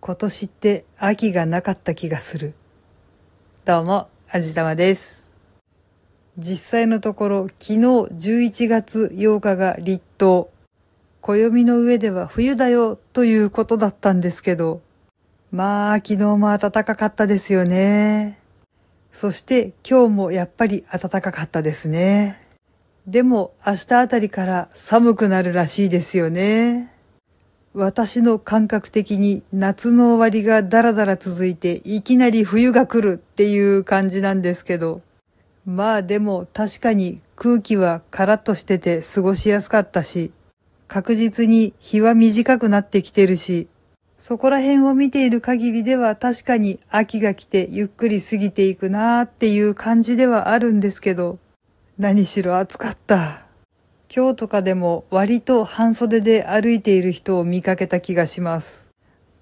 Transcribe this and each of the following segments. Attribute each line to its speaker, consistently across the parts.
Speaker 1: 今年って秋がなかった気がする。どうも、あじたまです。実際のところ、昨日11月8日が立冬。暦の上では冬だよということだったんですけど、まあ昨日も暖かかったですよね。そして今日もやっぱり暖かかったですね。でも明日あたりから寒くなるらしいですよね。私の感覚的に夏の終わりがだらだら続いていきなり冬が来るっていう感じなんですけど。まあでも確かに空気はカラッとしてて過ごしやすかったし、確実に日は短くなってきてるし、そこら辺を見ている限りでは確かに秋が来てゆっくり過ぎていくなーっていう感じではあるんですけど、何しろ暑かった。今日とかでも割と半袖で歩いている人を見かけた気がします。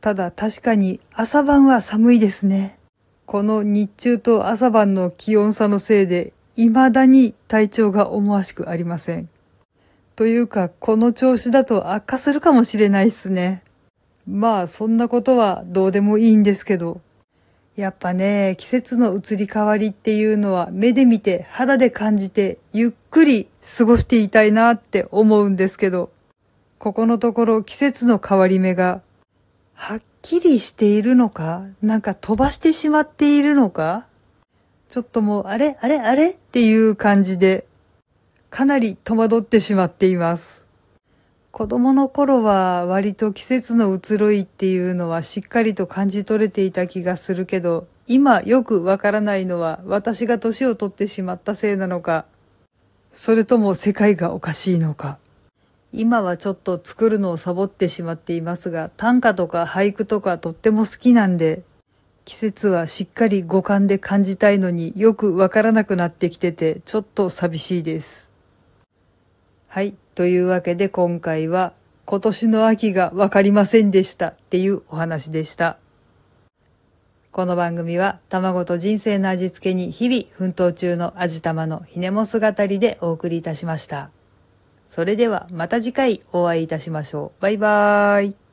Speaker 1: ただ確かに朝晩は寒いですね。この日中と朝晩の気温差のせいで未だに体調が思わしくありません。というか、この調子だと悪化するかもしれないっすね。まあ、そんなことはどうでもいいんですけど。やっぱね、季節の移り変わりっていうのは目で見て肌で感じてゆっくり過ごしていたいなって思うんですけど、ここのところ季節の変わり目がはっきりしているのかなんか飛ばしてしまっているのかちょっともうあれあれあれっていう感じでかなり戸惑ってしまっています。子供の頃は割と季節の移ろいっていうのはしっかりと感じ取れていた気がするけど、今よくわからないのは私が年を取ってしまったせいなのか、それとも世界がおかしいのか。今はちょっと作るのをサボってしまっていますが、短歌とか俳句とかとっても好きなんで、季節はしっかり五感で感じたいのによくわからなくなってきてて、ちょっと寂しいです。はい。というわけで今回は今年の秋がわかりませんでしたっていうお話でした。この番組は卵と人生の味付けに日々奮闘中の味玉のひねも姿りでお送りいたしました。それではまた次回お会いいたしましょう。バイバーイ。